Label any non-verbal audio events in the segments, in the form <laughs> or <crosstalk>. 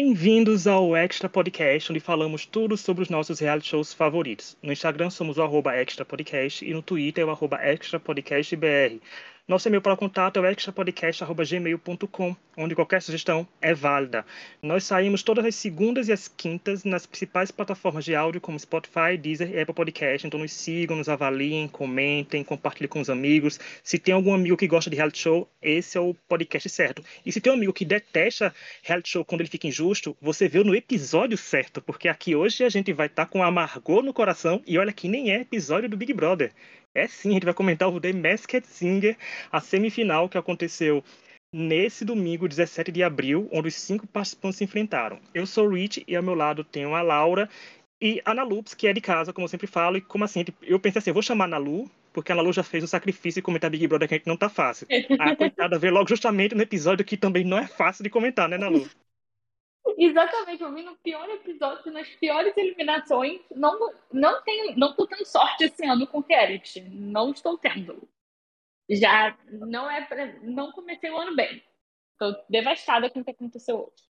Bem-vindos ao Extra Podcast, onde falamos tudo sobre os nossos reality shows favoritos. No Instagram somos o arroba Extra Podcast e no Twitter é o arroba Extra Podcast BR. Nosso e-mail para contato é o extrapodcast.gmail.com, onde qualquer sugestão é válida. Nós saímos todas as segundas e as quintas nas principais plataformas de áudio, como Spotify, Deezer e Apple Podcast. Então nos sigam, nos avaliem, comentem, compartilhem com os amigos. Se tem algum amigo que gosta de reality show, esse é o podcast certo. E se tem um amigo que detesta reality show quando ele fica injusto, você viu no episódio certo, porque aqui hoje a gente vai estar tá com amargor no coração e olha que nem é episódio do Big Brother. É sim, a gente vai comentar o The Masked Singer, a semifinal que aconteceu nesse domingo, 17 de abril, onde os cinco participantes se enfrentaram. Eu sou o Rich e ao meu lado tenho a Laura e a Nalups, que é de casa, como eu sempre falo. E como assim? Eu pensei assim, eu vou chamar a Nalu, porque a Nalu já fez o sacrifício de comentar Big Brother que a gente não tá fácil. A coitada veio logo justamente no episódio que também não é fácil de comentar, né, Nalu? <laughs> Exatamente, eu vim no pior episódio, nas piores eliminações. Não, não tenho, não tô tendo sorte esse ano com reality. Não estou tendo. Já não é pra, não comecei o ano bem. Estou devastada com o que aconteceu hoje.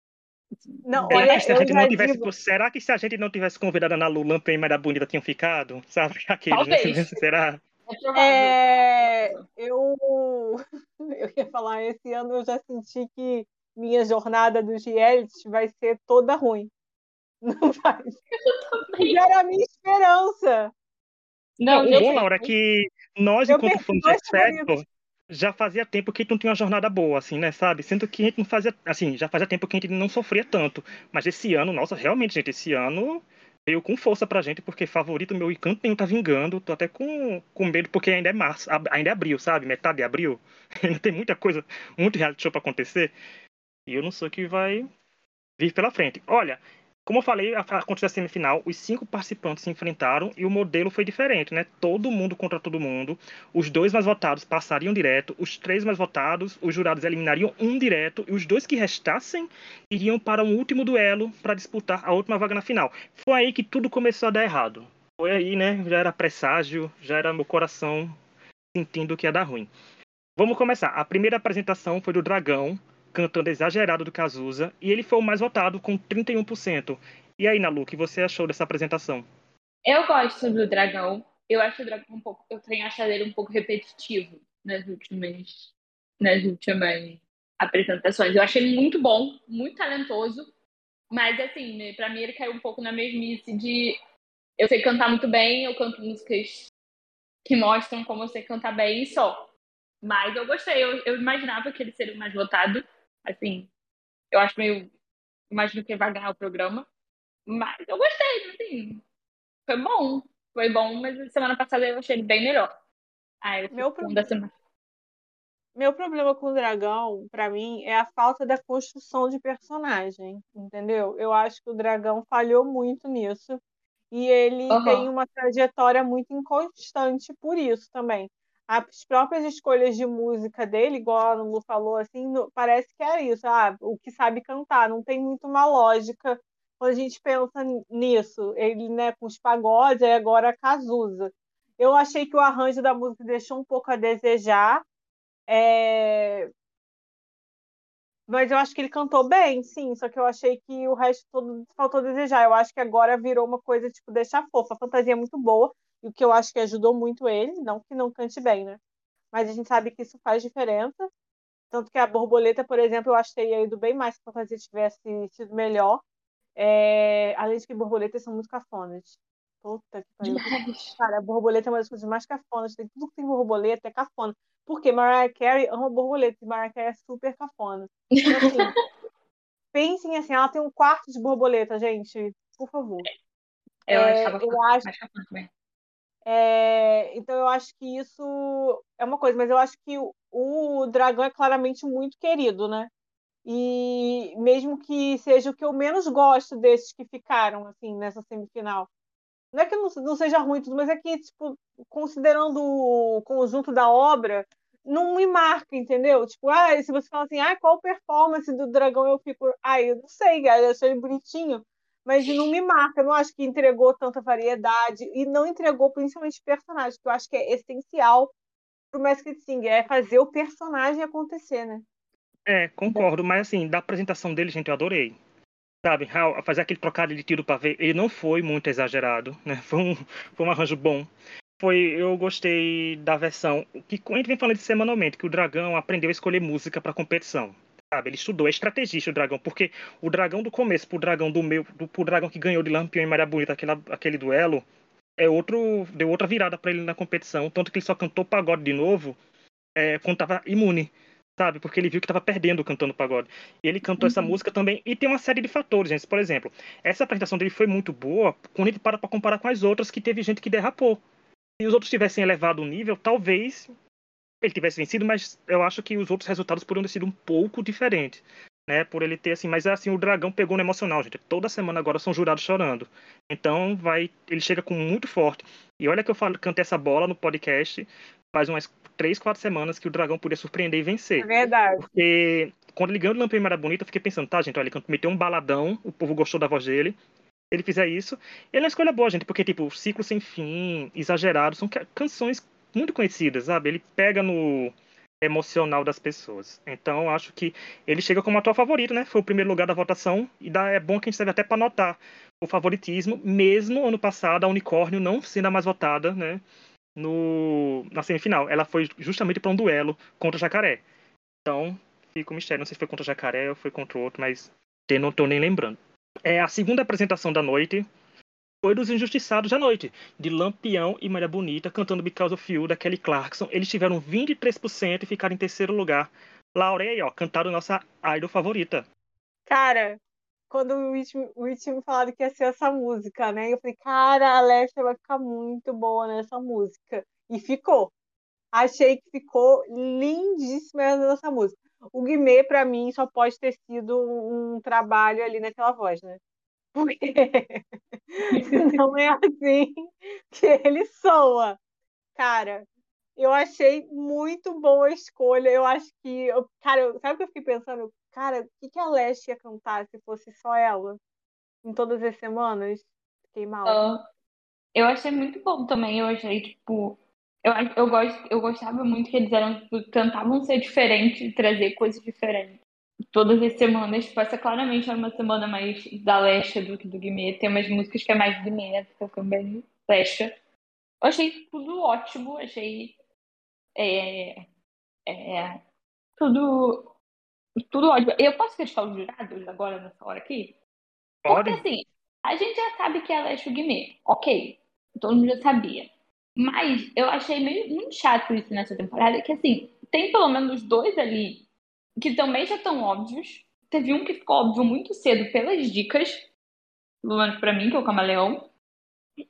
Não, olha, se a gente não tivesse, digo... Será que se a gente não tivesse convidado a Ana Lu, Lampa e Maria Bonita tinham ficado? Sabe? <laughs> Aqueles, né? Talvez. <laughs> Será? É, é, eu, <laughs> eu ia falar, esse ano eu já senti que minha jornada dos realities vai ser toda ruim. <laughs> Não vai. E era a minha esperança. Não, o bom, Laura, é que nós, eu enquanto fãs de Expecto, já fazia tempo que a gente não tinha uma jornada boa, assim, né, sabe? Sendo que a gente não fazia, assim, já fazia tempo que a gente não sofria tanto. Mas esse ano, nossa, realmente, gente, esse ano veio com força pra gente, porque favorito meu encanto nenhum tá vingando. Tô até com, com medo, porque ainda é março, ainda é abril, sabe? Metade de abril. <laughs> Ainda tem muita coisa, muito reality show pra acontecer. E eu não sei o que vai vir pela frente. Olha, como eu falei, aconteceu a semifinal, os cinco participantes se enfrentaram e o modelo foi diferente, né? Todo mundo contra todo mundo. Os dois mais votados passariam direto, os três mais votados, os jurados eliminariam um direto e os dois que restassem iriam para um último duelo para disputar a última vaga na final. Foi aí que tudo começou a dar errado. Foi aí, né? Já era presságio, já era meu coração sentindo que ia dar ruim. Vamos começar. A primeira apresentação foi do Dragão, cantando exagerado do Cazuza, e ele foi o mais votado com 31%. E aí, Nalu, o que você achou dessa apresentação? Eu gosto do Dragão. Eu acho o Dragão um pouco. Eu tenho achado ele um pouco repetitivo nas últimas, nas últimas apresentações. Eu achei ele muito bom, muito talentoso. Mas, assim, né, pra mim ele caiu um pouco na mesmice de. Eu sei cantar muito bem, eu canto músicas que mostram como eu sei cantar bem e só. Mas eu gostei, eu, eu imaginava que ele seria mais votado. Assim, eu acho meio. Imagino que vai ganhar o programa. Mas eu gostei, assim. Foi bom. Foi bom, mas semana passada eu achei ele bem melhor. Aí Meu problema. Semana. Meu problema com o dragão, para mim, é a falta da construção de personagem, entendeu? Eu acho que o dragão falhou muito nisso. E ele uhum. tem uma trajetória muito inconstante por isso também as próprias escolhas de música dele, igual a Lu falou, assim, parece que é isso, ah, o que sabe cantar, não tem muito uma lógica quando a gente pensa nisso. Ele, né, com os pagodes, e agora a Cazuza. Eu achei que o arranjo da música deixou um pouco a desejar, é... mas eu acho que ele cantou bem, sim, só que eu achei que o resto todo faltou desejar. Eu acho que agora virou uma coisa, tipo, deixar fofa. A fantasia é muito boa, e o que eu acho que ajudou muito ele, não que não cante bem, né? Mas a gente sabe que isso faz diferença. Tanto que a borboleta, por exemplo, eu achei teria ido bem mais se a fantasia tivesse sido melhor. É... Além de que borboletas são muito cafonas. Puta que pariu. Cara, a borboleta é uma das coisas mais cafonas. Tem tudo que tem borboleta é cafona. Porque Mariah Carey ama borboleta e Mariah Carey é super cafona. Então, assim, <laughs> pensem assim, ela tem um quarto de borboleta, gente. Por favor. Eu, é, eu acho. É, então eu acho que isso é uma coisa, mas eu acho que o, o dragão é claramente muito querido, né? E mesmo que seja o que eu menos gosto desses que ficaram assim nessa semifinal. Não é que não, não seja ruim tudo, mas é que, tipo, considerando o conjunto da obra, não me marca, entendeu? Tipo, ah, se você fala assim, ah, qual performance do dragão eu fico. Ah, eu não sei, eu achei bonitinho mas não me marca. Eu não acho que entregou tanta variedade e não entregou principalmente personagens, que eu acho que é essencial pro Masked Singer, é fazer o personagem acontecer, né? É, concordo, mas assim, da apresentação dele, gente, eu adorei. sabe, fazer aquele trocado de tiro para ver, ele não foi muito exagerado, né? <laughs> Foi um, foi um arranjo bom. Foi, eu gostei da versão que a gente vem falando semanalmente, que o dragão aprendeu a escolher música para competição. Sabe? Ele estudou, é estrategista o dragão, porque o dragão do começo pro dragão do meio, do, pro dragão que ganhou de Lampião e Maria Bonita aquele, aquele duelo, é outro, deu outra virada para ele na competição, tanto que ele só cantou pagode de novo é, quando tava imune sabe? Porque ele viu que estava perdendo cantando pagode. E ele cantou uhum. essa música também. E tem uma série de fatores, gente. Por exemplo, essa apresentação dele foi muito boa quando ele para para comparar com as outras, que teve gente que derrapou. Se os outros tivessem elevado o nível, talvez ele tivesse vencido, mas eu acho que os outros resultados poderiam ter sido um pouco diferentes. Né, por ele ter assim, mas assim, o dragão pegou no emocional, gente. Toda semana agora são jurados chorando. Então vai, ele chega com muito forte. E olha que eu falo, cantei essa bola no podcast faz umas três, quatro semanas que o dragão podia surpreender e vencer. É verdade. Porque quando ele ganhou o Lampião Era Bonita, eu fiquei pensando, tá, gente, olha, ele meteu um baladão, o povo gostou da voz dele. Se ele fizer isso, ele é uma escolha boa, gente, porque, tipo, Ciclo Sem Fim, Exagerado, são canções muito conhecidas, sabe? Ele pega no emocional das pessoas. Então, acho que ele chega como atual favorito, né? Foi o primeiro lugar da votação e dá, é bom que a gente serve até para notar o favoritismo, mesmo ano passado a Unicórnio não sendo a mais votada, né? no, na semifinal. Ela foi justamente para um duelo contra o Jacaré. Então, fica o um mistério. Não sei se foi contra o Jacaré ou foi contra o outro, mas não estou nem lembrando. É a segunda apresentação da noite foi dos Injustiçados da Noite, de Lampião e Maria Bonita, cantando Because of You, da Kelly Clarkson. Eles tiveram 23% e ficaram em terceiro lugar. Laura, aí, ó, cantaram nossa idol favorita. Cara, quando o Rich, o falaram que ia ser essa música, né? Eu falei, cara, a Alessia vai ficar muito boa nessa música. E ficou. Achei que ficou lindíssima essa música. O Guimê, para mim, só pode ter sido um trabalho ali naquela voz, né? Porque não é assim que ele soa. Cara, eu achei muito boa a escolha. Eu acho que. Cara, sabe o que eu fiquei pensando? Cara, o que, que a Leste ia cantar se fosse só ela? Em todas as semanas? Fiquei mal. Uh, eu achei muito bom também. Eu achei, tipo. Eu, eu, gost, eu gostava muito que eles eram, tipo, tentavam ser diferentes, trazer coisas diferentes. Todas as semanas, tipo, essa claramente era uma semana mais da Leste do que do Guimê. Tem umas músicas que é mais Guimê, né? Porque eu também Leste. Eu achei tudo ótimo, achei. É, é, tudo tudo ótimo. Eu posso fechar os jurados agora, nessa hora aqui? Pode. Porque, assim, a gente já sabe que ela é Shugime. Ok. Todo mundo já sabia. Mas eu achei meio, muito chato isso nessa temporada, que, assim, tem pelo menos dois ali que também já estão óbvios. Teve um que ficou óbvio muito cedo pelas dicas, pelo menos pra mim, que é o Camaleão.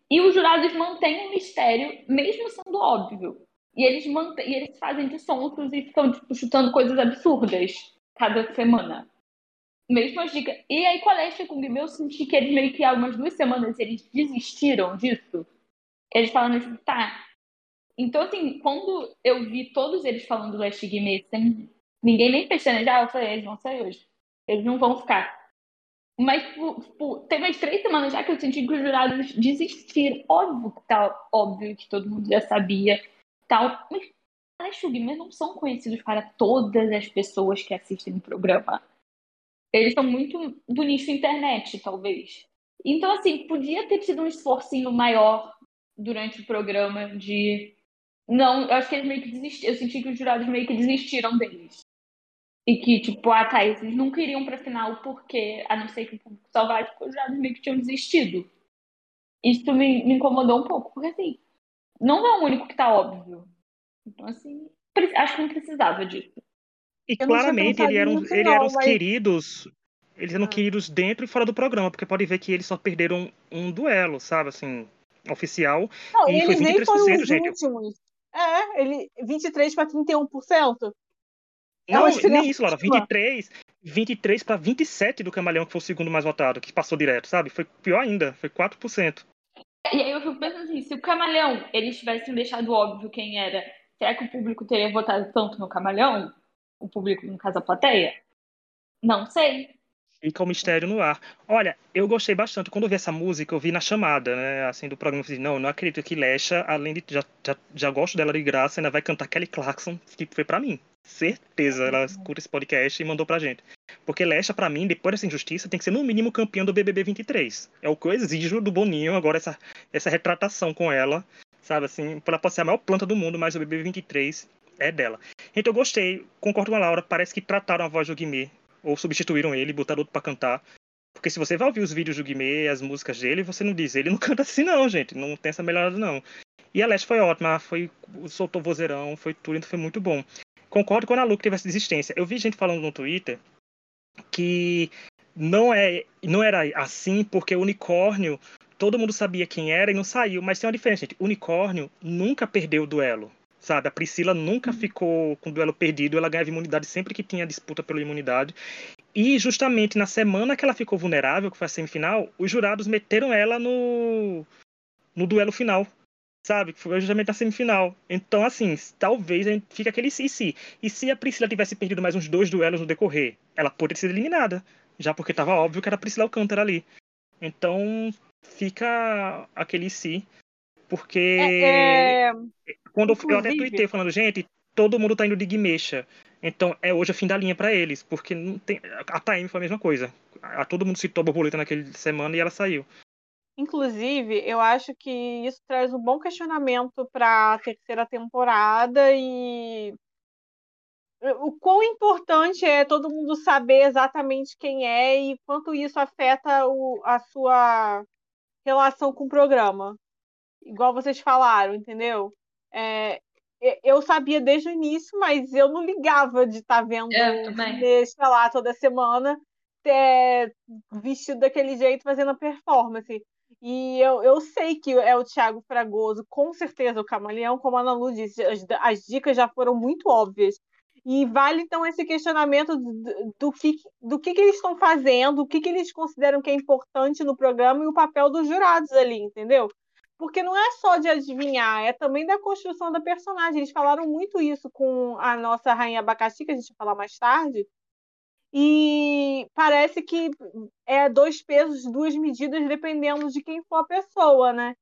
E os jurados mantêm o mistério, mesmo sendo óbvio. E eles, mantêm, e eles fazem de sonsos e ficam tipo, chutando coisas absurdas cada semana. Mesmas dicas. E aí, com a Leste com o Guimê, eu senti que eles meio que há umas duas semanas eles desistiram disso. Eles falaram, tipo, tá. Então, assim, quando eu vi todos eles falando do Leste Guimê sem ninguém nem pestanejar, eu falei, eles vão sair hoje. Eles não vão ficar. Mas tipo, tem mais três semanas já que eu senti que os jurados desistiram. Óbvio que tá óbvio que todo mundo já sabia. Tal, mas Guimê não são conhecidos para todas as pessoas que assistem o programa. Eles são muito do nicho internet, talvez. Então, assim, podia ter tido um esforcinho maior durante o programa de. Não, eu acho que eles meio que desistiram. Eu senti que os jurados meio que desistiram deles. E que, tipo, ah, tá, eles nunca iriam pra final porque, a não ser que o público vai, porque os jurados meio que tinham desistido. Isso me, me incomodou um pouco, porque, assim, não é o único que tá óbvio. Então, assim, acho que não precisava disso. E eu claramente eles eram, eles eram os mas... queridos. Eles eram ah. queridos dentro e fora do programa, porque pode ver que eles só perderam um duelo, sabe, assim, oficial. Não, e foi 23%, gente. Últimos. É, ele 23 para 31%. Não, nem isso, Laura. 23, 23 para 27 do Camaleão, que foi o segundo mais votado, que passou direto, sabe? Foi pior ainda, foi 4%. E aí eu fico pensando assim, se o Camaleão, eles tivessem deixado óbvio quem era Será que o público teria votado tanto no Camaleão? O público, no caso, a plateia? Não sei. Fica o mistério no ar. Olha, eu gostei bastante. Quando eu vi essa música, eu vi na chamada, né? Assim, do programa. Eu falei, não, não acredito que Lesha, além de. Já, já, já gosto dela de graça, ainda vai cantar Kelly Clarkson, que foi para mim. Certeza, ela escuta esse podcast e mandou pra gente. Porque Lesha, pra mim, depois dessa injustiça, tem que ser no mínimo campeã do BBB 23. É o que eu exijo do Boninho agora, essa, essa retratação com ela. Sabe assim, ela pode ser a maior planta do mundo, mas o BBB 23 é dela. Então eu gostei, concordo com a Laura, parece que trataram a voz do Guimê, ou substituíram ele, botaram outro pra cantar. Porque se você vai ouvir os vídeos do Guimê, as músicas dele, você não diz, ele não <laughs> canta assim não, gente, não tem essa melhorada não. E a Leste foi ótima, foi, soltou vozeirão, foi tudo, então foi muito bom. Concordo com a Lu que teve essa desistência. Eu vi gente falando no Twitter que não, é, não era assim porque o unicórnio, todo mundo sabia quem era e não saiu. Mas tem uma diferença, gente. O unicórnio nunca perdeu o duelo. Sabe, a Priscila nunca uhum. ficou com o duelo perdido, ela ganhava imunidade sempre que tinha disputa pela imunidade. E justamente na semana que ela ficou vulnerável, que foi a semifinal, os jurados meteram ela no, no duelo final sabe? Que foi justamente na semifinal. Então, assim, talvez a gente fique aquele se e se. E se a Priscila tivesse perdido mais uns dois duelos no decorrer, ela poderia ser eliminada. Já porque estava óbvio que era a Priscila Alcântara ali. Então, fica aquele se. Porque. É, é... Quando Inclusive... eu até tuitei falando, gente, todo mundo tá indo de Guimecha. Então é hoje o fim da linha para eles, porque não tem. A Taime foi a mesma coisa. A, todo mundo citou a borboleta naquele semana e ela saiu. Inclusive, eu acho que isso traz um bom questionamento para a terceira temporada e o quão importante é todo mundo saber exatamente quem é e quanto isso afeta o, a sua relação com o programa. Igual vocês falaram, entendeu? É, eu sabia desde o início, mas eu não ligava de estar tá vendo deixa lá toda semana é, vestido daquele jeito fazendo a performance. E eu, eu sei que é o Thiago Fragoso, com certeza o Camaleão, como a Ana Lu disse, as, as dicas já foram muito óbvias. E vale então esse questionamento do, do, que, do que, que eles estão fazendo, o que, que eles consideram que é importante no programa e o papel dos jurados ali, entendeu? Porque não é só de adivinhar, é também da construção da personagem. Eles falaram muito isso com a nossa Rainha Abacaxi, que a gente vai falar mais tarde, e parece que é dois pesos, duas medidas, dependendo de quem for a pessoa, né?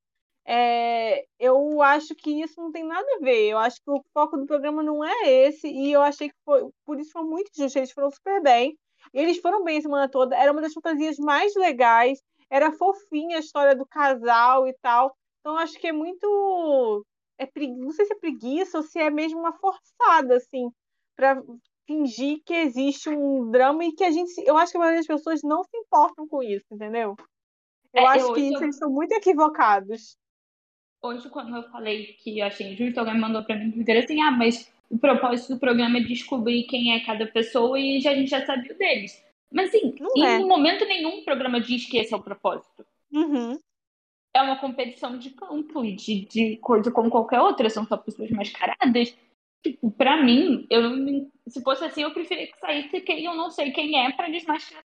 É, eu acho que isso não tem nada a ver. Eu acho que o foco do programa não é esse, e eu achei que foi, por isso foi muito justo. Eles foram super bem. Eles foram bem a semana toda. Era uma das fantasias mais legais. Era fofinha a história do casal e tal. Então, acho que é muito. É, não sei se é preguiça ou se é mesmo uma forçada, assim, para fingir que existe um drama e que a gente. Eu acho que a maioria das pessoas não se importam com isso, entendeu? Eu é, acho eu, que isso, eu... eles estão muito equivocados. Hoje, quando eu falei que achei injusto, alguém mandou pra mim no Twitter assim: ah, mas o propósito do programa é descobrir quem é cada pessoa e já, a gente já sabia deles. Mas, assim, não em é. momento nenhum o programa diz que esse é o propósito. Uhum. É uma competição de campo e de, de coisa como qualquer outra, são só pessoas mascaradas. Tipo, pra mim, eu, se fosse assim, eu preferia que saísse quem eu não sei quem é pra desmascarar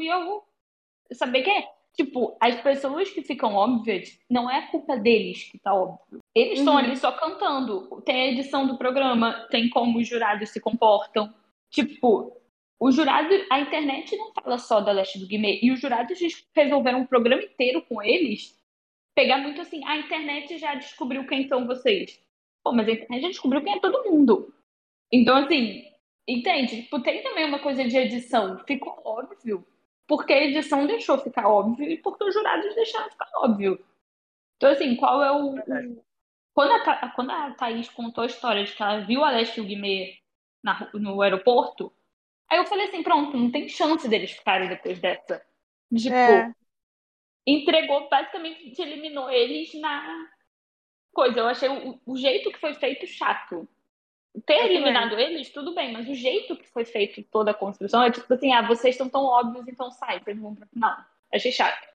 e eu saber quem é. Tipo, as pessoas que ficam óbvias, não é culpa deles que tá óbvio. Eles estão uhum. ali só cantando. Tem a edição do programa, tem como os jurados se comportam. Tipo, o jurado, a internet não fala só da Leste do Guimê. E os jurados resolveram um programa inteiro com eles. Pegar muito assim, a internet já descobriu quem são vocês. Pô, mas a internet já descobriu quem é todo mundo. Então, assim, entende? Tipo, tem também uma coisa de edição. Ficou óbvio. Porque a edição deixou ficar óbvio e porque os jurados deixaram ficar óbvio. Então, assim, qual é o. o... Quando, a, quando a Thaís contou a história de que ela viu a Leste e o Guimê na, no aeroporto, aí eu falei assim: pronto, não tem chance deles ficarem depois dessa. Tipo, é. entregou, basicamente eliminou eles na, coisa. Eu achei o, o jeito que foi feito chato. Ter eliminado eles, tudo bem, mas o jeito que foi feito toda a construção é tipo assim, ah, vocês estão tão óbvios, então sai, vocês vão pra final. Achei chato.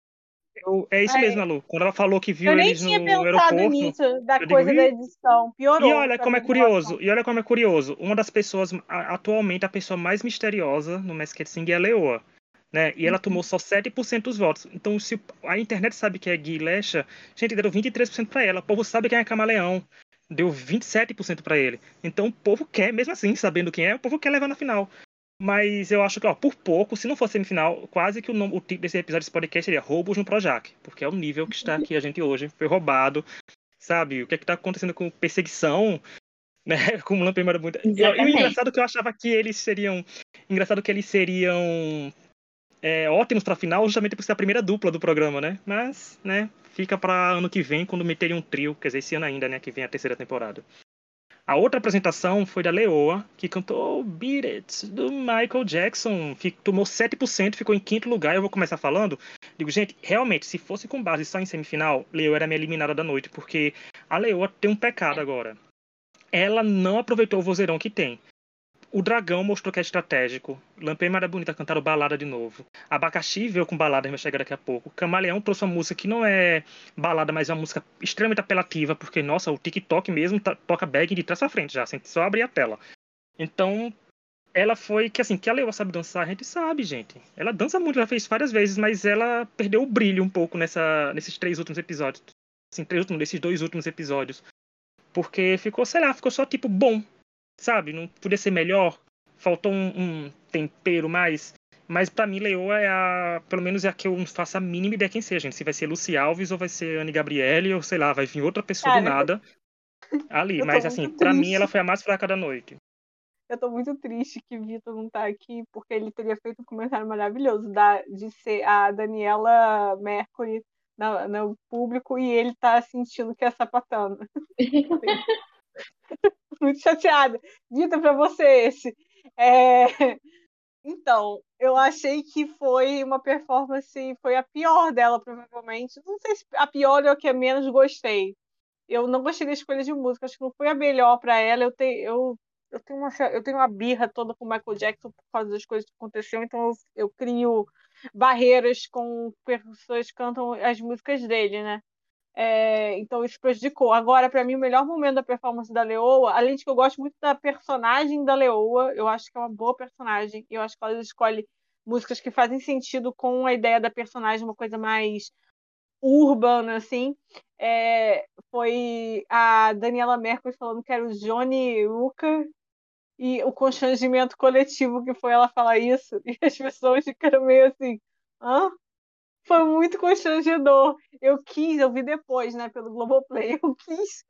Eu, é isso é. mesmo, Lu. Quando ela falou que viu eles no aeroporto... Eu nem tinha pensado nisso, da coisa digo, da edição. Piorou. E olha como é curioso. E olha como é curioso. Uma das pessoas, atualmente, a pessoa mais misteriosa no Masked Singer é a Leoa né? E ela uhum. tomou só 7% dos votos. Então, se a internet sabe que é Gui Lecha, gente, deram 23% para ela. O povo sabe quem é Camaleão. Deu 27% para ele. Então, o povo quer, mesmo assim, sabendo quem é, o povo quer levar na final. Mas eu acho que, ó, por pouco, se não fosse semifinal, quase que o, nome, o título desse episódio desse podcast seria Roubos no Projac. Porque é o nível que está aqui a gente hoje. Foi roubado. Sabe? O que é que tá acontecendo com perseguição? <laughs> né? Lampião era muito. E, e o engraçado é que eu achava que eles seriam. Engraçado que eles seriam é, ótimos pra final, justamente por ser a primeira dupla do programa, né? Mas, né, fica para ano que vem, quando meterem um trio, quer dizer, esse ano ainda, né, que vem a terceira temporada. A outra apresentação foi da Leoa, que cantou Beat It, do Michael Jackson. Fico, tomou 7%, ficou em quinto lugar. Eu vou começar falando. Digo, gente, realmente, se fosse com base só em semifinal, Leoa era minha eliminada da noite, porque a Leoa tem um pecado agora. Ela não aproveitou o vozeirão que tem. O Dragão mostrou que é estratégico. Lampião era bonita cantaram balada de novo. Abacaxi veio com balada, vai chegar daqui a pouco. Camaleão trouxe uma música que não é balada, mas é uma música extremamente apelativa, porque, nossa, o TikTok mesmo toca bag de trás pra frente já, sem só abrir a tela. Então, ela foi que assim, que a Leoa sabe dançar, a gente sabe, gente. Ela dança muito, ela fez várias vezes, mas ela perdeu o brilho um pouco nessa, nesses três últimos episódios. Assim, três últimos, nesses dois últimos episódios. Porque ficou, sei lá, ficou só tipo bom sabe? Não podia ser melhor. Faltou um, um tempero mais. Mas para mim, Leoa é a. Pelo menos é a que eu não faço a mínima ideia quem seja, gente. Se vai ser Luci Alves ou vai ser Anne Gabriele, ou sei lá, vai vir outra pessoa Cara, do nada ali. Mas assim, para mim ela foi a mais fraca da noite. Eu tô muito triste que Vitor não tá aqui, porque ele teria feito um comentário maravilhoso da, de ser a Daniela Mercury no, no público e ele tá sentindo que é sapatana. <laughs> <laughs> muito chateada. Dita para você esse. É... Então, eu achei que foi uma performance, foi a pior dela, provavelmente. Não sei se a pior ou a que eu menos gostei. Eu não gostei da escolha de música, acho que não foi a melhor para ela. Eu, te, eu, eu, tenho uma, eu tenho uma birra toda com o Michael Jackson por causa das coisas que aconteceram, então eu, eu crio barreiras com pessoas que cantam as músicas dele, né? É, então isso prejudicou. Agora, para mim, o melhor momento da performance da Leoa, além de que eu gosto muito da personagem da Leoa, eu acho que é uma boa personagem, eu acho que ela escolhe músicas que fazem sentido com a ideia da personagem, uma coisa mais urbana, assim. É, foi a Daniela Mercury falando que era o Johnny Hooker e o constrangimento coletivo que foi ela falar isso, <laughs> e as pessoas ficaram meio assim, hã? Foi muito constrangedor. Eu quis, eu vi depois, né, pelo Globoplay, <laughs> eu quis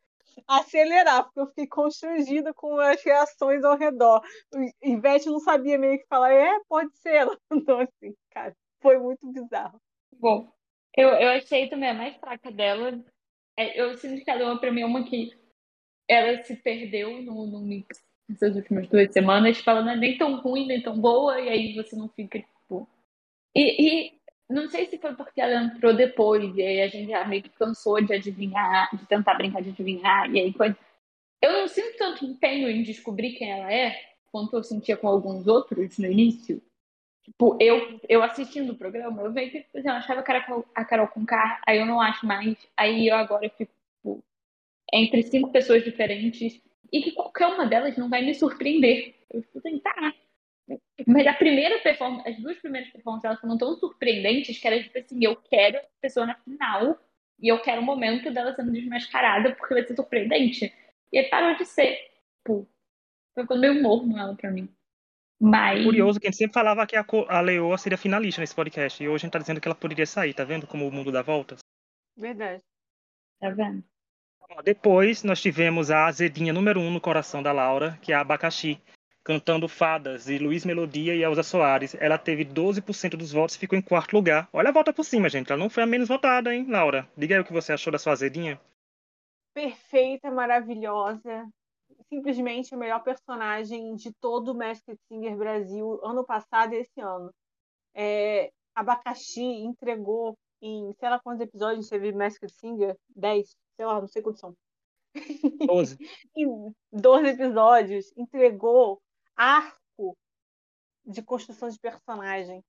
acelerar, porque eu fiquei constrangida com as reações ao redor. Ivete não sabia meio que falar, é, pode ser. Ela <laughs> andou assim, cara, foi muito bizarro. Bom, eu, eu achei também a mais fraca dela. É, eu sinto que é uma pra mim uma que ela se perdeu no, no mix nessas últimas duas semanas, falando é nem tão ruim, nem tão boa, e aí você não fica, tipo. E, e não sei se foi porque ela entrou depois, e aí a gente já meio que cansou de adivinhar, de tentar brincar de adivinhar, e aí quando... Eu não sinto tanto empenho em descobrir quem ela é, quanto eu sentia com alguns outros no início. Tipo, eu, eu assistindo o programa, eu vejo que eu achava a Carol com K, aí eu não acho mais, aí eu agora fico tipo, entre cinco pessoas diferentes, e que qualquer uma delas não vai me surpreender. Eu fico assim, tá, mas a primeira performance, as duas primeiras performances, elas foram tão surpreendentes que era tipo assim, eu quero a pessoa na final e eu quero o momento dela sendo desmascarada porque vai ser surpreendente. E aí parou de ser. Tipo, foi quando meio morno ela pra mim. Mas... Curioso que a gente sempre falava que a, a Leoa seria finalista nesse podcast. E hoje a gente tá dizendo que ela poderia sair, tá vendo como o mundo dá voltas? Verdade. Tá vendo? Depois nós tivemos a azedinha número um no coração da Laura, que é a abacaxi cantando Fadas e Luiz Melodia e Elza Soares. Ela teve 12% dos votos e ficou em quarto lugar. Olha a volta por cima, gente. Ela não foi a menos votada, hein, Laura? Diga aí o que você achou da sua azedinha. Perfeita, maravilhosa. Simplesmente a melhor personagem de todo o Masked Singer Brasil, ano passado e esse ano. É, Abacaxi entregou em, sei lá quantos episódios teve Masked Singer? 10, sei lá, não sei quantos são. 12. <laughs> em 12 episódios, entregou arco de construção de personagem.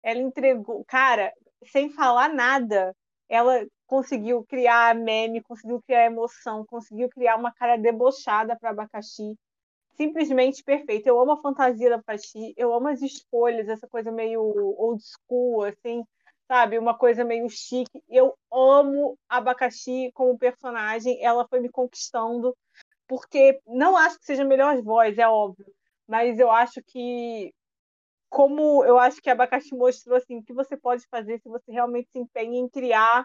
Ela entregou, cara, sem falar nada, ela conseguiu criar meme, conseguiu criar emoção, conseguiu criar uma cara debochada para abacaxi. Simplesmente perfeito. Eu amo a fantasia da abacaxi, eu amo as escolhas, essa coisa meio old school, assim, sabe? Uma coisa meio chique. Eu amo abacaxi como personagem, ela foi me conquistando porque não acho que seja a melhor voz, é óbvio, mas eu acho que como eu acho que a Abacaxi mostrou assim, o que você pode fazer se você realmente se empenha em criar,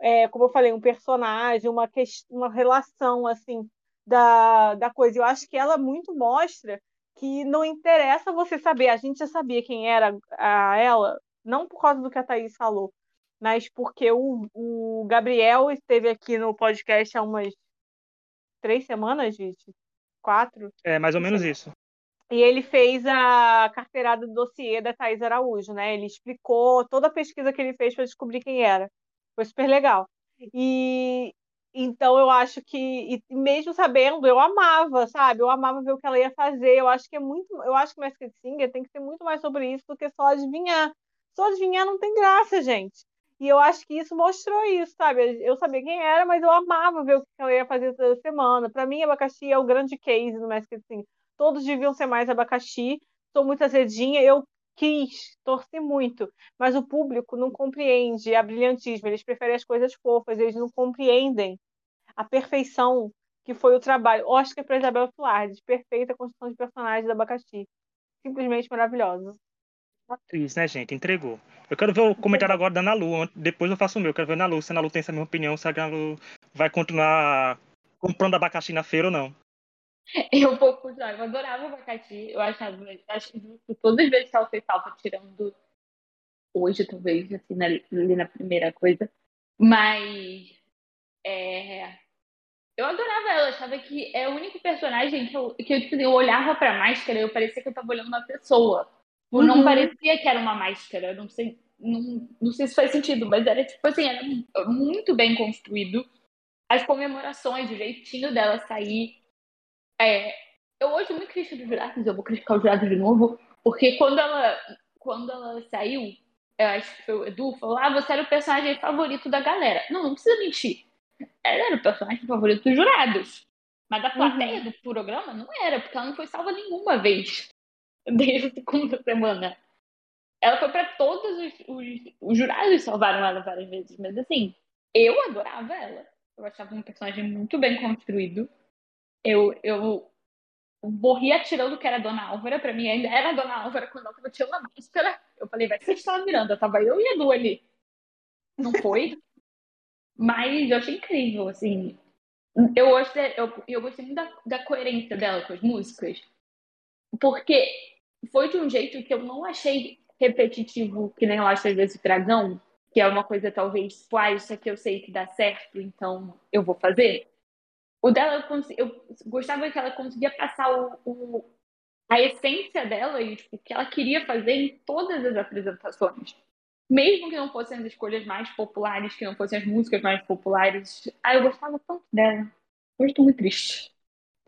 é, como eu falei, um personagem, uma, uma relação assim da, da coisa. Eu acho que ela muito mostra que não interessa você saber. A gente já sabia quem era a ela, não por causa do que a Thaís falou, mas porque o, o Gabriel esteve aqui no podcast há umas três semanas, gente? Quatro? É, mais ou menos isso. E ele fez a carteirada do dossiê da Thais Araújo, né? Ele explicou toda a pesquisa que ele fez para descobrir quem era. Foi super legal. E então eu acho que, mesmo sabendo, eu amava, sabe? Eu amava ver o que ela ia fazer. Eu acho que é muito, eu acho que Masked Singer tem que ser muito mais sobre isso do que só adivinhar. Só adivinhar não tem graça, gente. E eu acho que isso mostrou isso, sabe? Eu sabia quem era, mas eu amava ver o que ela ia fazer toda semana. Para mim, abacaxi é o grande case do Masked Singer. Todos deviam ser mais abacaxi. Sou muito azedinha. Eu quis, torci muito, mas o público não compreende a brilhantismo. Eles preferem as coisas fofas, eles não compreendem a perfeição que foi o trabalho. Oscar para Isabel Filardes, perfeita construção de personagem da abacaxi. Simplesmente maravilhosa. Atriz, né, gente? Entregou. Eu quero ver o comentário agora da Ana Lu. Depois eu faço o meu. Eu quero ver a Lu, se a Ana Lu tem essa mesma opinião, se a Ana Lu vai continuar comprando abacaxi na feira ou não. Eu vou continuar. Eu adorava abacaxi. Eu achava, acho que todas as vezes que ela fez salva, tirando hoje, talvez, assim, na, ali na primeira coisa. Mas é, eu adorava ela, achava que é o único personagem que eu, que eu, tipo, eu olhava pra máscara e eu parecia que eu tava olhando uma pessoa. Tipo, não uhum. parecia que era uma máscara, não sei, não, não sei se faz sentido, mas era tipo assim, era muito bem construído. As comemorações, o jeitinho dela sair. É, eu hoje muito critico dos jurados, eu vou criticar o jurado de novo, porque quando ela, quando ela saiu, eu acho que foi o Edu, falou: Ah, você era o personagem favorito da galera. Não, não precisa mentir. Ela era o personagem favorito dos jurados. Mas da plateia uhum. do programa não era, porque ela não foi salva nenhuma vez <laughs> desde a segunda semana. Ela foi para todos os, os, os, jurados salvaram ela várias vezes, mas assim, eu adorava ela. Eu achava um personagem muito bem construído. Eu, eu morri atirando que era Dona Álvara, pra mim ainda era Dona Álvara quando ela tava tirando a máscara. Eu falei, vai ser Estela Miranda, tava eu e Edu ali. Não foi? mas eu achei incrível, assim. Eu, gostei, eu, eu gostei muito da, da coerência dela com as músicas. Porque foi de um jeito que eu não achei repetitivo, que nem eu acho às vezes o dragão, que é uma coisa talvez, tipo, ah, isso aqui eu sei que dá certo, então eu vou fazer. O dela, eu, eu gostava que ela conseguia passar o, o, a essência dela e tipo, o que ela queria fazer em todas as apresentações. Mesmo que não fossem as escolhas mais populares, que não fossem as músicas mais populares, ah, eu gostava tanto dela. Hoje estou muito triste.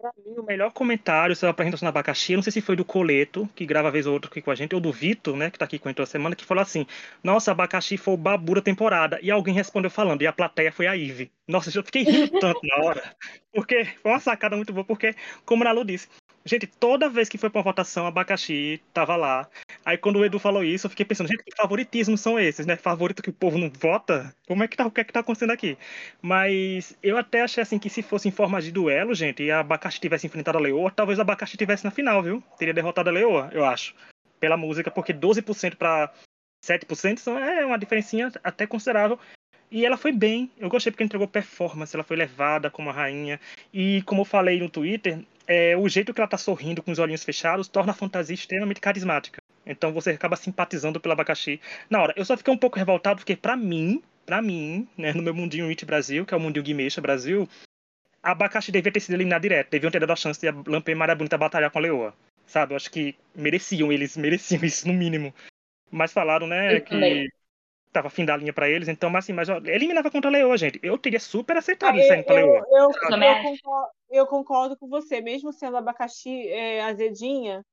Pra mim, o melhor comentário sobre a apresentação do abacaxi, não sei se foi do Coleto, que grava vez ou outra aqui com a gente, ou do Vitor, né, que tá aqui com a gente toda semana, que falou assim: Nossa, abacaxi foi o babu da temporada. E alguém respondeu falando, e a plateia foi a Ive. Nossa, eu fiquei rindo tanto na hora. <laughs> Porque foi uma sacada muito boa, porque, como a Nalu disse, Gente, toda vez que foi pra uma votação, abacaxi tava lá. Aí quando o Edu falou isso, eu fiquei pensando, gente, que favoritismos são esses, né? Favorito que o povo não vota? Como é que tá, o que é que tá acontecendo aqui? Mas eu até achei assim que se fosse em forma de duelo, gente, e a abacaxi tivesse enfrentado a Leoa, talvez a abacaxi tivesse na final, viu? Teria derrotado a Leoa, eu acho. Pela música, porque 12% para 7% é uma diferencinha até considerável. E ela foi bem. Eu gostei porque entregou performance, ela foi levada como a rainha. E como eu falei no Twitter, é, o jeito que ela tá sorrindo com os olhinhos fechados torna a fantasia extremamente carismática. Então você acaba simpatizando pelo abacaxi. Na hora, eu só fiquei um pouco revoltado porque para mim, para mim, né, no meu mundinho It Brasil, que é o mundinho Guimeixa Brasil, a abacaxi devia ter sido eliminado direto. Deviam ter dado a chance de a Lampe Maria Bonita batalhar com a Leoa. Sabe? Eu acho que mereciam, eles mereciam <laughs> isso no mínimo. Mas falaram, né, eu que também tava fim da linha para eles, então, mas assim, mas ó, eliminava contra a Leoa, gente. Eu teria super aceitado ah, saindo pra Leoa. Eu, eu, eu, concordo, eu, concordo, com você, mesmo sendo abacaxi é, azedinha.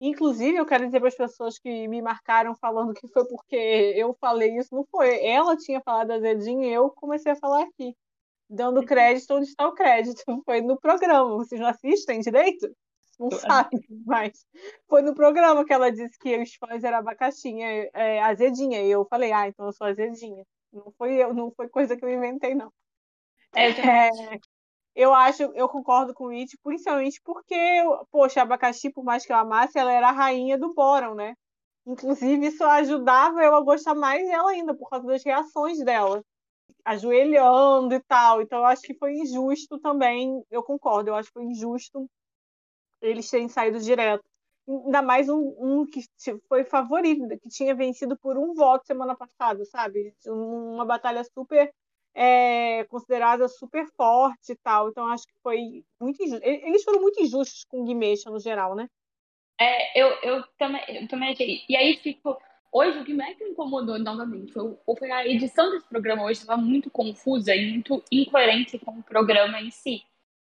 Inclusive, eu quero dizer para as pessoas que me marcaram falando que foi porque eu falei isso, não foi. Ela tinha falado azedinha e eu comecei a falar aqui, dando crédito onde está o crédito. <laughs> Foi no programa. Vocês não assistem direito? não sabe, mas foi no programa que ela disse que os fãs eram abacaxinha, é, é, azedinha, e eu falei, ah, então eu sou azedinha. Não foi eu, não foi coisa que eu inventei, não. É, é eu acho, eu concordo com o It, principalmente porque, poxa, a abacaxi, por mais que eu amasse, ela era a rainha do Boron, né? Inclusive, isso ajudava eu a gostar mais dela ainda, por causa das reações dela. ajoelhando e tal. Então, eu acho que foi injusto também. Eu concordo, eu acho que foi injusto eles terem saído direto. Ainda mais um, um que foi favorito, que tinha vencido por um voto semana passada, sabe? Uma batalha super é, considerada super forte e tal. Então, acho que foi muito injusto. Eles foram muito injustos com o Guimeixa no geral, né? É, eu, eu, também, eu também achei. E aí, tipo, hoje o que me incomodou novamente foi, foi a edição desse programa hoje estava muito confusa e muito incoerente com o programa em si.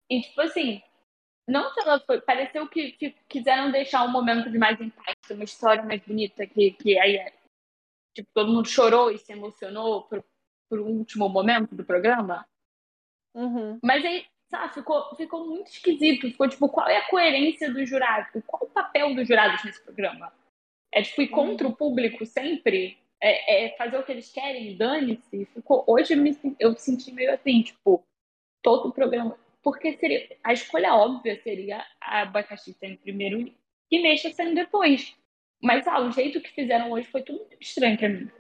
E, tipo assim, não sei lá, foi, pareceu que, que, quiseram deixar um momento de mais impacto, uma história mais bonita, que, que aí é, tipo, todo mundo chorou e se emocionou por, um último momento do programa. Uhum. Mas aí, sabe, ficou, ficou muito esquisito. Ficou tipo, qual é a coerência do jurado? Qual o papel dos jurados nesse programa? É tipo ir contra uhum. o público sempre? É, é, fazer o que eles querem, dane-se? Ficou... Hoje eu me, eu senti meio assim, tipo, todo o programa porque seria a escolha óbvia seria a abacaxi sendo primeiro e mexa sendo depois. Mas ah, o jeito que fizeram hoje foi tudo estranho para mim.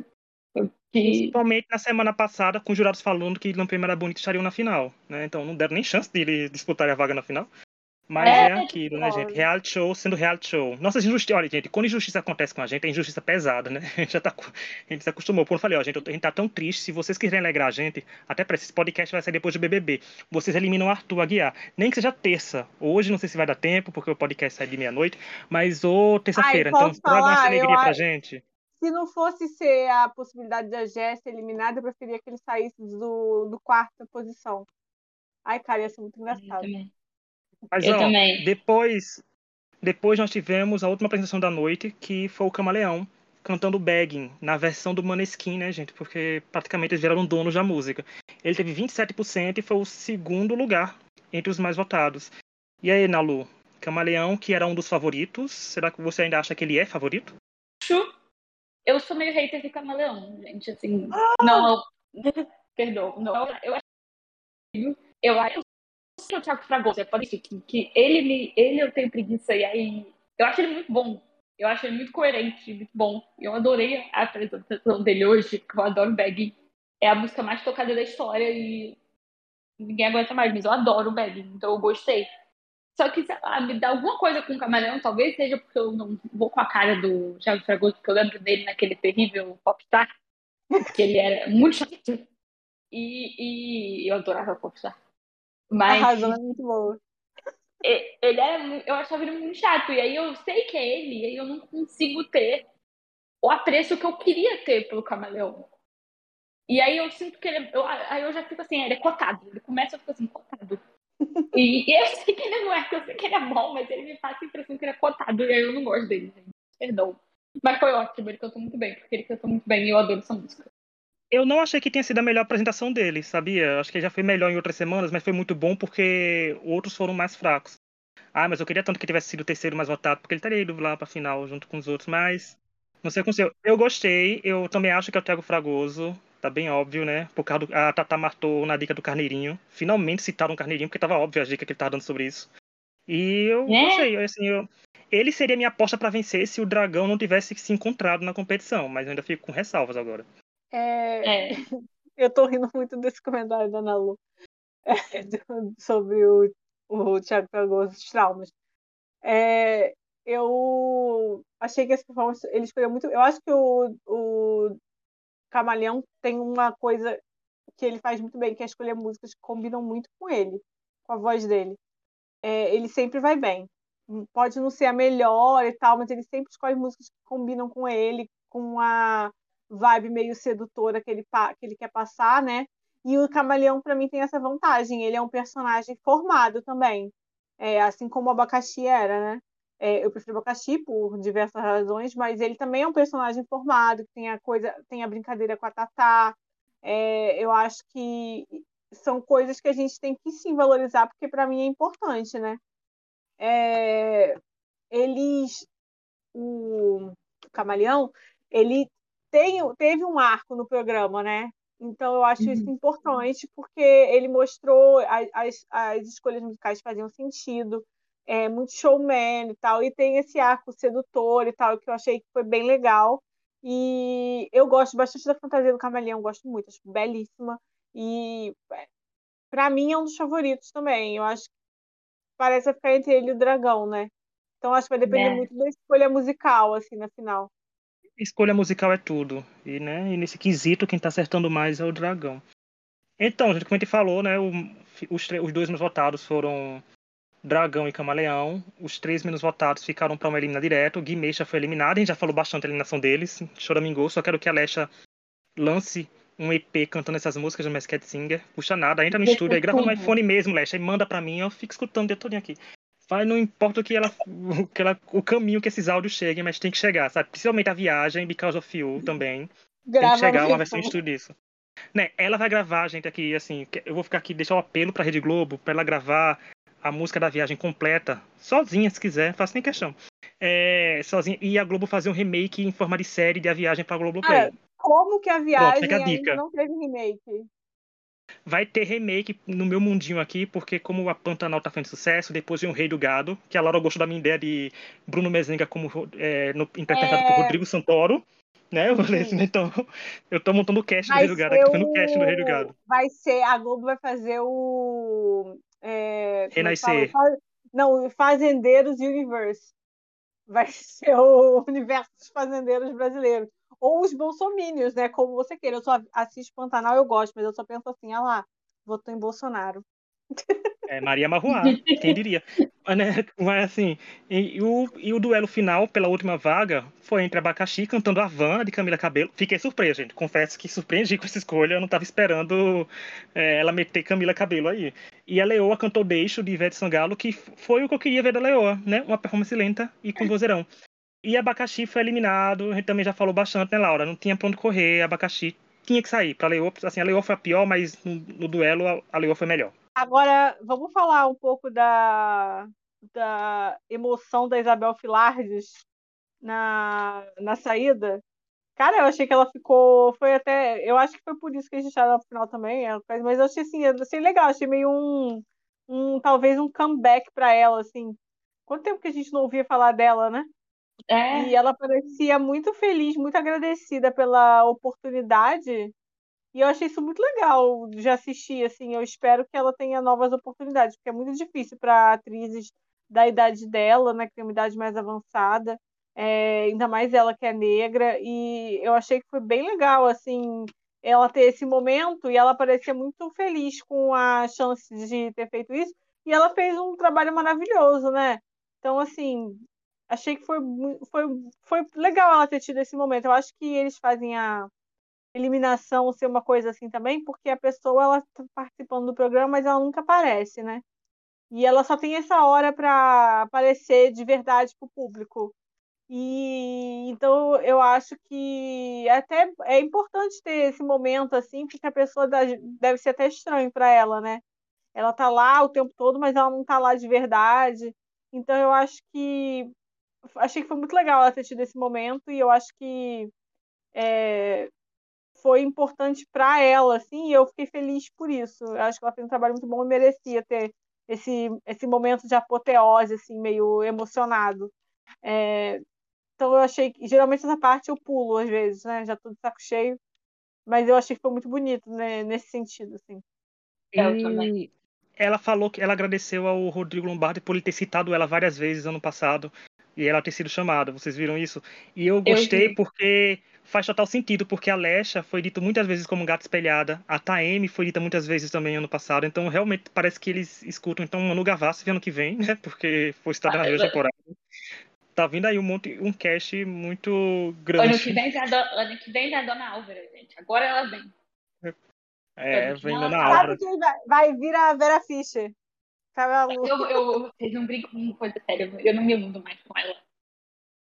Principalmente na semana passada, com jurados falando que Lampião era bonito estariam na final, né? Então não deram nem chance de ele disputar a vaga na final. Mas é, é aquilo, né, gente? Reality show sendo reality show. Nossa injustiça. Olha, gente, quando injustiça acontece com a gente, é injustiça pesada, né? <laughs> A gente já tá. A gente se acostumou. Quando eu falei, ó, gente, a gente tá tão triste. Se vocês quiserem alegrar a gente, até para esse podcast vai sair depois do BBB. Vocês eliminam o Arthur Aguiar. Nem que seja terça. Hoje não sei se vai dar tempo, porque o podcast sai de meia-noite. Mas ou terça-feira. Então, traga essa alegria pra gente. Se não fosse ser a possibilidade da Jess eliminada, eu preferia que ele saísse do, do quarta posição. Ai, cara, ia ser muito engraçado. Mas, eu ó, também. Depois, depois nós tivemos a última apresentação da noite, que foi o Camaleão cantando Begging, na versão do Maneskin, né, gente? Porque praticamente eles viraram donos da música. Ele teve 27% e foi o segundo lugar entre os mais votados. E aí, Nalu? Camaleão, que era um dos favoritos, será que você ainda acha que ele é favorito? Eu sou meio hater de Camaleão, gente, assim, ah! não, <laughs> perdão, não, eu acho eu acho o Thiago Fragoso, é pode que, que ele me, ele eu tenho preguiça e aí eu acho ele muito bom. Eu acho ele muito coerente, muito bom. Eu adorei a apresentação dele hoje, que eu adoro Bag. É a música mais tocada da história e ninguém aguenta mais, mas eu adoro o Bag, então eu gostei. Só que, sei lá, me dá alguma coisa com o Camaleão, talvez seja porque eu não vou com a cara do Thiago Fragoso, porque eu lembro dele naquele terrível Popstar, que ele era muito <laughs> chato. E, e eu adorava Popstar. Mas. A razão é muito boa. Ele é, eu achava ele muito chato. E aí eu sei que é ele, e aí eu não consigo ter o apreço que eu queria ter pelo camaleão. E aí eu sinto que ele. Eu, aí eu já fico assim, ele é cotado. Ele começa a ficar assim, cotado. <laughs> E, eu sei que ele não é, eu sei que ele é bom, mas ele me passa a impressão que ele é cotado. E aí eu não gosto dele, gente. Perdão. Mas foi ótimo, ele cantou muito bem, porque ele cantou muito bem e eu adoro essa música. Eu não achei que tenha sido a melhor apresentação dele, sabia? Acho que já foi melhor em outras semanas, mas foi muito bom porque outros foram mais fracos. Ah, mas eu queria tanto que tivesse sido o terceiro mais votado, porque ele estaria ido lá pra final junto com os outros, mas não sei aconteceu. Eu gostei, eu também acho que é o Thiago Fragoso, tá bem óbvio, né? Por causa do, a Tata martou na dica do Carneirinho. Finalmente citaram o Carneirinho, porque tava óbvio a dica que ele tava dando sobre isso. E eu é? gostei, assim, eu, ele seria minha aposta para vencer se o Dragão não tivesse se encontrado na competição, mas eu ainda fico com ressalvas agora. É, é. <laughs> Eu tô rindo muito desse comentário da Ana Lu é, sobre o, o Thiago Fragoso, os traumas. É, eu achei que essa performance ele escolheu muito. Eu acho que o, o Camaleão tem uma coisa que ele faz muito bem, que é escolher músicas que combinam muito com ele, com a voz dele. É, ele sempre vai bem. Pode não ser a melhor e tal, mas ele sempre escolhe músicas que combinam com ele, com a vibe meio sedutora que ele, que ele quer passar, né? E o Camaleão, para mim, tem essa vantagem. Ele é um personagem formado também, é, assim como o Abacaxi era, né? É, eu prefiro o Abacaxi por diversas razões, mas ele também é um personagem formado, que tem a coisa, tem a brincadeira com a Tatá. É, eu acho que são coisas que a gente tem que sim valorizar, porque para mim é importante, né? É, eles, o Camaleão, ele tem, teve um arco no programa, né? Então eu acho uhum. isso importante porque ele mostrou as, as escolhas musicais faziam sentido, é muito showman e tal, e tem esse arco sedutor e tal que eu achei que foi bem legal. E eu gosto bastante da fantasia do camaleão, gosto muito, acho belíssima. E é, para mim é um dos favoritos também. Eu acho que parece ficar entre ele e o dragão, né? Então acho que vai depender é. muito da escolha musical, assim, na final. Escolha musical é tudo. E, né, e nesse quesito, quem tá acertando mais é o dragão. Então, gente, como a gente falou, né? O, os, os dois menos votados foram Dragão e Camaleão. Os três menos votados ficaram para uma elimina direto. O Gui já foi eliminado. A gente já falou bastante da eliminação deles. Choramingou. Só quero que a Alexa lance um EP cantando essas músicas do Masked Singer. Puxa nada. Entra no estúdio, aí grava no iPhone mesmo, Alexa, e manda para mim. Eu fico escutando o dia todo aqui. Vai, não importa o que ela, o que ela, o caminho que esses áudios cheguem, mas tem que chegar, sabe? Principalmente a viagem, Because of You também. Grava tem que chegar uma versão de estúdio disso. Né, ela vai gravar, gente, aqui, assim, eu vou ficar aqui, deixar o apelo pra Rede Globo, pra ela gravar a música da viagem completa, sozinha, se quiser, faço nem questão. É, sozinha, e a Globo fazer um remake em forma de série de A Viagem pra Globo Play. Ah, como que a viagem Pronto, a dica. não teve remake? Vai ter remake no meu mundinho aqui, porque como a Pantanal tá fazendo sucesso, depois vem o Rei do Gado, que a Laura gostou da minha ideia de Bruno Mezenga como é, no, interpretado é... por Rodrigo Santoro. Né? Eu falei assim, então, eu tô montando o cast do Rei do Gado, aqui no cast do Rei do Gado. Vai ser, a Globo vai fazer o é, é Renascer. Não, Fazendeiros Universe. Vai <laughs> ser o universo dos fazendeiros brasileiros. Ou os bolsomínios, né? Como você queira. Eu só assisto Pantanal, eu gosto, mas eu só penso assim, ah lá, votou em Bolsonaro. <laughs> É Maria Marruá, quem diria. Mas, né, mas assim, e, e, o, e o duelo final pela última vaga foi entre Abacaxi cantando a Van de Camila Cabelo. Fiquei surpreso, gente. Confesso que surpreendi com essa escolha. Eu não estava esperando é, ela meter Camila Cabelo aí. E a Leoa cantou Deixo de Ivete Sangalo, que foi o que eu queria ver da Leoa, né? Uma performance lenta e com vozeirão. E Abacaxi foi eliminado, a gente também já falou bastante, né, Laura? Não tinha pra onde correr, Abacaxi tinha que sair. Pra Leoa, assim, a Leoa foi a pior, mas no, no duelo a Leoa foi melhor. Agora, vamos falar um pouco da, da emoção da Isabel Filardes na, na saída. Cara, eu achei que ela ficou. Foi até. Eu acho que foi por isso que a gente estava no final também. É, mas eu achei assim, eu achei legal, achei meio um. um talvez um comeback para ela, assim. Quanto tempo que a gente não ouvia falar dela, né? É. E ela parecia muito feliz, muito agradecida pela oportunidade e eu achei isso muito legal de assistir, assim. Eu espero que ela tenha novas oportunidades, porque é muito difícil para atrizes da idade dela, né, que tem uma idade mais avançada, é, ainda mais ela que é negra. E eu achei que foi bem legal, assim, ela ter esse momento e ela parecia muito feliz com a chance de ter feito isso. E ela fez um trabalho maravilhoso, né? Então, assim, achei que foi, foi, foi legal ela ter tido esse momento. Eu acho que eles fazem a eliminação ser uma coisa assim também, porque a pessoa ela tá participando do programa, mas ela nunca aparece, né? E ela só tem essa hora para aparecer de verdade para o público. E então eu acho que até é importante ter esse momento assim, porque a pessoa deve ser até estranho para ela, né? Ela tá lá o tempo todo, mas ela não tá lá de verdade. Então eu acho que achei que foi muito legal ela ter tido esse momento e eu acho que é, foi importante para ela, assim, e eu fiquei feliz por isso. Eu acho que ela fez um trabalho muito bom e merecia ter esse, esse momento de apoteose, assim, meio emocionado. É, então eu achei que, geralmente essa parte eu pulo às vezes, né, já tô de saco cheio, mas eu achei que foi muito bonito, né, nesse sentido, assim. Eu também. Ela falou que ela agradeceu ao Rodrigo Lombardi por ele ter citado ela várias vezes ano passado e ela ter sido chamada. Vocês viram isso? E eu gostei eu porque faz total sentido, porque a Lesha foi dita muitas vezes como gata espelhada, a Taeme foi dita muitas vezes também ano passado, então realmente parece que eles escutam. Então, Manu Gavassi ano que vem, né? Porque foi citada na primeira temporada. Tá vindo aí um monte, um cast muito grande. Ano que vem já ano que vem já Dona Álvaro, gente. Agora ela vem. É, vem Dona Álvaro. Vai, vai vir a Vera Fischer. Tá eu, eu, vocês não brincam com coisa séria. Eu não me mudo mais com ela.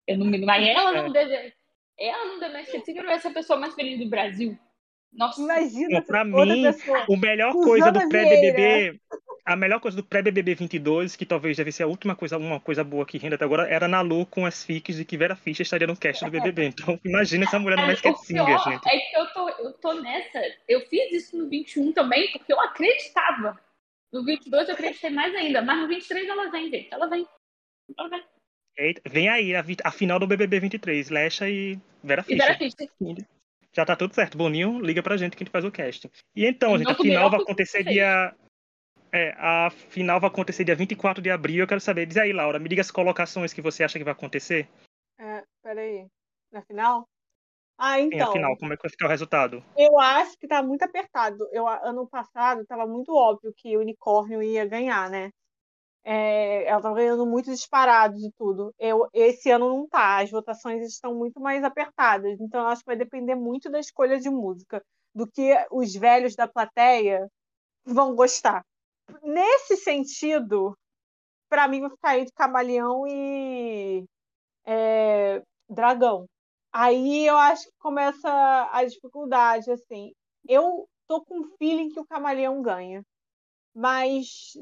Eu não me mudo mais. Ela não é. Deve ela não Domestic Singer é essa pessoa mais feliz do Brasil. Nossa. Imagina. Pra mim, pessoa. o melhor coisa do pré-BBB, a melhor coisa do pré-BBB 22, que talvez deve ser a última coisa, uma coisa boa que renda até agora, era na Lu com as fics de que Vera Fischer estaria no cast do BBB. <laughs> Então, imagina essa mulher no Masked Singer, gente. É que eu tô, eu tô nessa. Eu fiz isso no 21 também, porque eu acreditava. No 22 eu acreditei mais ainda, mas no 23 ela vem, gente. Ela vem. Ela vem. Eita, vem aí a, a, final do BBB 23, Lecha e Vera Fischer. E Vera Fischer. Já tá tudo certo. Boninho liga pra gente que a gente faz o casting. E então, gente, a final vai acontecer dia. É, a final vai acontecer dia 24 de abril. Eu quero saber, diz aí, Laura, me diga as colocações que você acha que vai acontecer. É, peraí. Na final? Ah, então. Sim, na final, como é que vai ficar o resultado? Eu acho que tá muito apertado. Eu, ano passado tava muito óbvio que o unicórnio ia ganhar, né? É, ela estava ganhando muito disparado de tudo. Eu, esse ano não tá. As votações estão muito mais apertadas. Então, acho que vai depender muito da escolha de música, do que os velhos da plateia vão gostar. Nesse sentido, para mim vai ficar entre Camaleão e é, Dragão. Aí eu acho que começa a dificuldade, assim. Eu tô com o feeling que o Camaleão ganha mas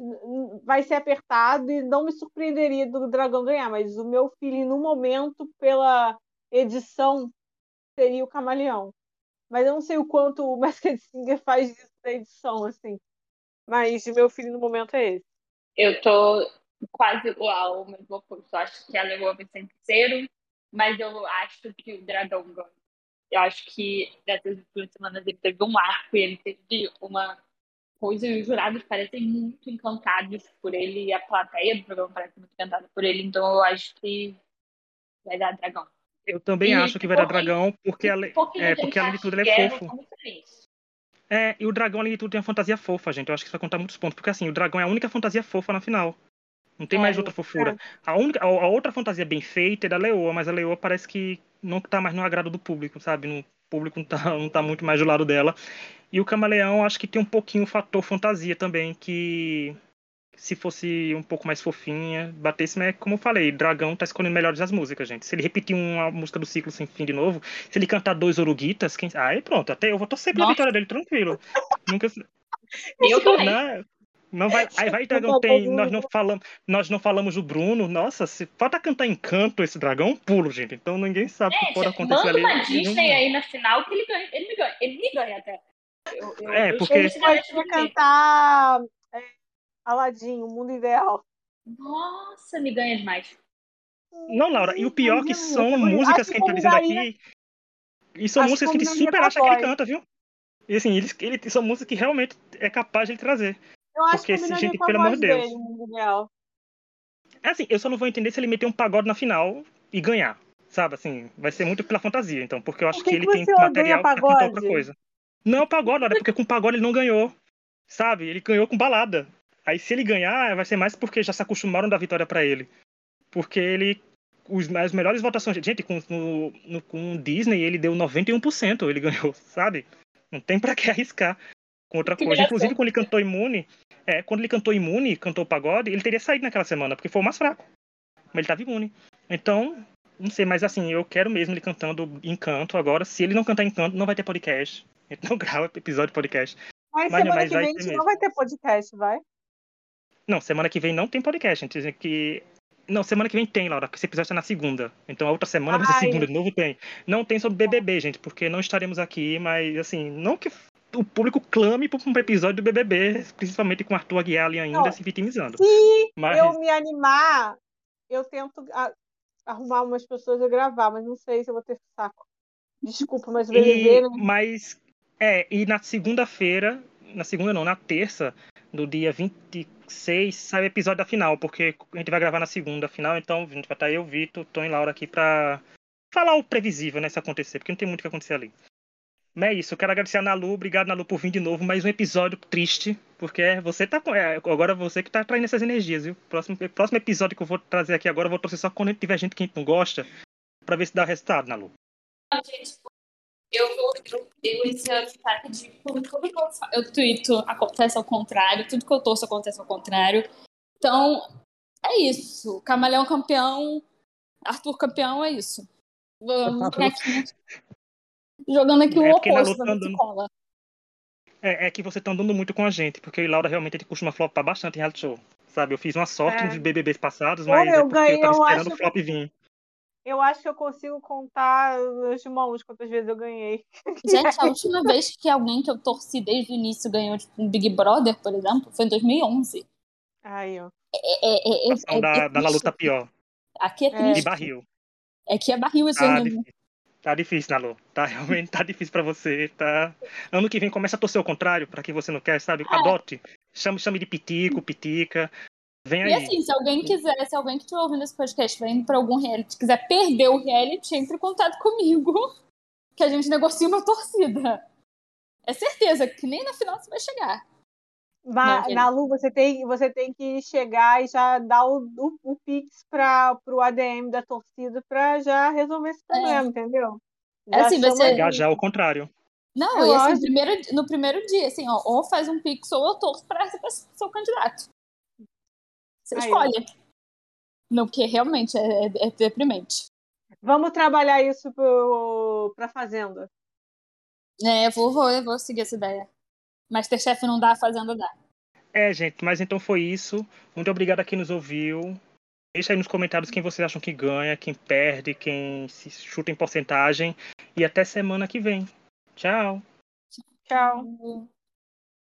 vai ser apertado e não me surpreenderia do Dragão ganhar, mas o meu feeling no momento, pela edição, seria o Camaleão. Mas eu não sei o quanto o <laughs> Masked Singer faz disso da edição, assim. Mas o meu feeling no momento é esse. Eu tô quase igual, mas vou eu acho que a Leoa vai ser terceiro, mas eu acho que o Dragão ganha. Eu acho que dessas duas semanas ele teve um arco e ele teve uma coisa e os jurados parecem muito encantados por ele e a plateia do programa parece muito encantada por ele, então eu acho que vai dar dragão. Eu também e, acho que vai dar dragão, porque, ale... é, porque além de tudo ele é fofo. É, e o dragão, além de tudo, tem uma fantasia fofa, gente. Eu acho que isso vai contar muitos pontos, porque assim, o dragão é a única fantasia fofa na final. Não tem é, mais outra fofura. É. A, única, a, a, outra fantasia bem feita é da Leoa, mas a Leoa parece que não tá mais no agrado do público, sabe? No público não tá, <laughs> não tá muito mais do lado dela. E o Camaleão acho que tem um pouquinho o fator fantasia também, que se fosse um pouco mais fofinha, batesse, mas como eu falei, Dragão tá escolhendo melhores as músicas, gente. Se ele repetir uma música do ciclo sem fim de novo, se ele cantar dois Oruguitas, quem... aí pronto, até eu vou torcer pela Nossa. vitória dele, tranquilo. Nunca. Eu <laughs> também. Não, não vai, aí vai <laughs> dragão tem, nós não falamos, nós não falamos do Bruno. Nossa, se falta cantar encanto esse dragão, pulo, gente. Então ninguém sabe o que pode acontecer manda ali. uma Disney aí na final que ele ganha, ele me ganha, ele me ganha até. Eu, eu, é, porque. Ele pode cantar é, Aladim, o mundo ideal. Nossa, me ganha demais. Não, Laura, e o pior é que são músicas que a gente tá dizendo aqui. E são músicas que ele super acha que ele canta, viu? E assim, ele, ele, são músicas que realmente é capaz de ele trazer. Eu acho Porque que esse gente, pelo amor de Deus. Dele, é assim, eu só não vou entender se ele meter um pagode na final e ganhar. Sabe, assim, vai ser muito pela fantasia, então, porque eu acho que, que, ele tem material pra cantar outra coisa. Não, pagode, olha, porque com pagode ele não ganhou. Sabe? Ele ganhou com balada. Aí se ele ganhar, vai ser mais porque já se acostumaram da vitória para ele. Porque ele. Os, as melhores votações. Gente, com, no, no, com o Disney ele deu 91%, ele <laughs> ganhou, sabe? Não tem para que arriscar com outra coisa. Inclusive, quando ele cantou Imune, é, quando ele cantou Imune, cantou pagode, ele teria saído naquela semana, porque foi o mais fraco. Mas ele tava imune. Então, não sei, mas assim, eu quero mesmo ele cantando Encanto agora. Se ele não cantar Encanto, não vai ter podcast. Então <laughs> grava episódio de podcast. Mas, mas semana mas que vem a gente não vai ter podcast, vai? Não, semana que vem não tem podcast. A gente que. Não, semana que vem tem, Laura, porque esse episódio está na segunda. Então a outra semana Ai. vai ser segunda, de novo tem. Não tem sobre BBB, gente, porque não estaremos aqui, mas assim, não que o público clame por um episódio do BBB, principalmente com Arthur Aguiar ali ainda não, se vitimizando. Se mas... eu me animar, eu tento arrumar umas pessoas a gravar, mas não sei se eu vou ter saco. Desculpa, mas o BBB... E, né? Mas é, e na segunda-feira, na segunda não, na terça, do dia 26, sai o episódio da final, porque a gente vai gravar na segunda final, então a gente vai estar eu, Vitor, Tom e Laura aqui pra falar o previsível, né, se acontecer, porque não tem muito o que acontecer ali. Mas é isso, eu quero agradecer a Nalu, obrigado Nalu por vir de novo, mais um episódio triste, porque você tá com. É, agora você que tá traindo essas energias, viu? Próximo, próximo episódio que eu vou trazer aqui agora, eu vou torcer só quando tiver gente que a gente não gosta, pra ver se dá resultado, Nalu. Gente, eu vou. Eu, eu esse tá de tudo que eu, eu tweeto acontece ao contrário, tudo que eu torço acontece ao contrário. Então, é isso. Camaleão campeão, Arthur campeão, é isso. Vamos aqui, jogando aqui é o oposto da escola. É, é que você tá andando muito com a gente, porque o Laura realmente costuma flopar bastante em reality show. Sabe, eu fiz uma sorte é. nos BBBs passados, mas Olha, eu, é ganhei, eu tava esperando o flop vir. Eu acho que eu consigo contar as mãos quantas vezes eu ganhei. <laughs> Gente, a última vez que alguém que eu torci desde o início ganhou tipo, um Big Brother, por exemplo, foi em 2011. Aí, ó. É, é, é, é, é da, da luta pior. Aqui é triste. De barril. É que é barril esse Tá ano. Tá difícil, Nalu. Tá realmente <laughs> tá difícil pra você. Tá... Ano que vem começa a torcer ao contrário, pra quem você não quer, sabe? Adote. Chame, chame de pitico, pitica. Vem E aí. assim, se alguém quiser, se alguém que estiver ouvindo esse podcast indo pra algum reality, quiser perder o reality, entre em contato comigo, <laughs> que a gente negocia uma torcida. É certeza que nem na final você vai chegar. Não, na Lu, você tem, você tem que chegar e já dar o, o, o Pix para o ADM da torcida para já resolver esse problema, entendeu? É assim, vai chama ser- ele. Engajar ao contrário. Não, É e assim, primeiro, no primeiro dia, assim, ó, ou faz um pix ou eu torço pra ser seu candidato. Você Aí. escolhe. Não, porque realmente é, é- é deprimente. Vamos trabalhar isso para a Fazenda. É, eu vou, vou, eu vou seguir essa ideia. Masterchef não dá, a Fazenda dá. É, gente, mas então foi isso. Muito obrigado a quem nos ouviu. Deixa aí nos comentários quem vocês acham que ganha, quem perde, quem se chuta em porcentagem. E até semana que vem. Tchau. Tchau.